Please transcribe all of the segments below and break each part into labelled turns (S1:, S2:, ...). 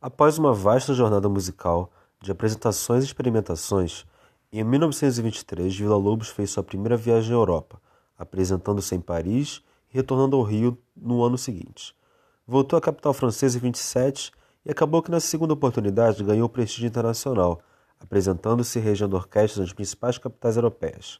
S1: Após uma vasta jornada musical de apresentações e experimentações, em 1923 Vila Lobos fez sua primeira viagem à Europa, apresentando-se em Paris e retornando ao Rio no ano seguinte. Voltou à capital francesa em 27 e acabou que na segunda oportunidade ganhou prestígio internacional, apresentando-se e regendo orquestras nas principais capitais europeias.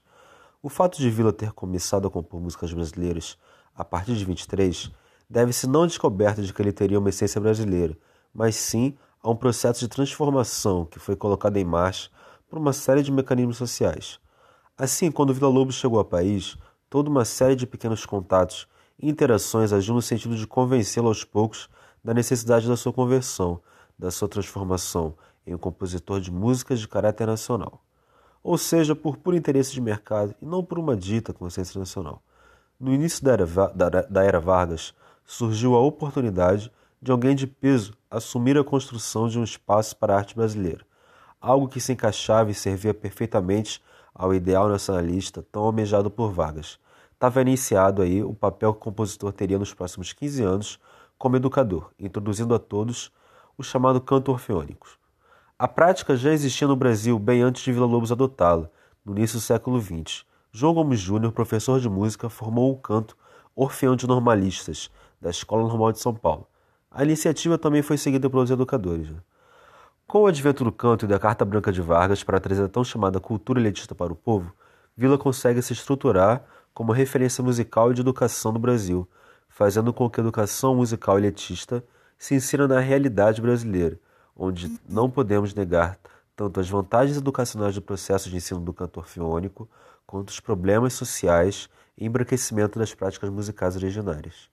S1: O fato de Vila ter começado a compor músicas brasileiras a partir de 23 deve-se não à descoberta de que ele teria uma essência brasileira, mas sim a um processo de transformação que foi colocado em marcha por uma série de mecanismos sociais. Assim, quando Vila Lobos chegou ao país, toda uma série de pequenos contatos e interações agiu no sentido de convencê-lo aos poucos da necessidade da sua conversão, da sua transformação em um compositor de músicas de caráter nacional. Ou seja, por puro interesse de mercado e não por uma dita consciência nacional. No início da era, da, da era Vargas, surgiu a oportunidade de alguém de peso assumir a construção de um espaço para a arte brasileira, algo que se encaixava e servia perfeitamente ao ideal nacionalista tão almejado por Vargas. Estava iniciado aí o papel que o compositor teria nos próximos 15 anos como educador, introduzindo a todos o chamado canto orfeônico. A prática já existia no Brasil bem antes de Vila Lobos adotá-la, no início do século XX. João Gomes Júnior, professor de música, formou o canto Orfeão de Normalistas, da Escola Normal de São Paulo. A iniciativa também foi seguida pelos educadores. Com o advento do canto e da Carta Branca de Vargas para trazer a tão chamada cultura elitista para o povo, Vila consegue se estruturar como referência musical e de educação no Brasil, fazendo com que a educação musical elitista se insira na realidade brasileira, onde não podemos negar tanto as vantagens educacionais do processo de ensino do canto orfeônico, quanto os problemas sociais e embranquecimento das práticas musicais originárias.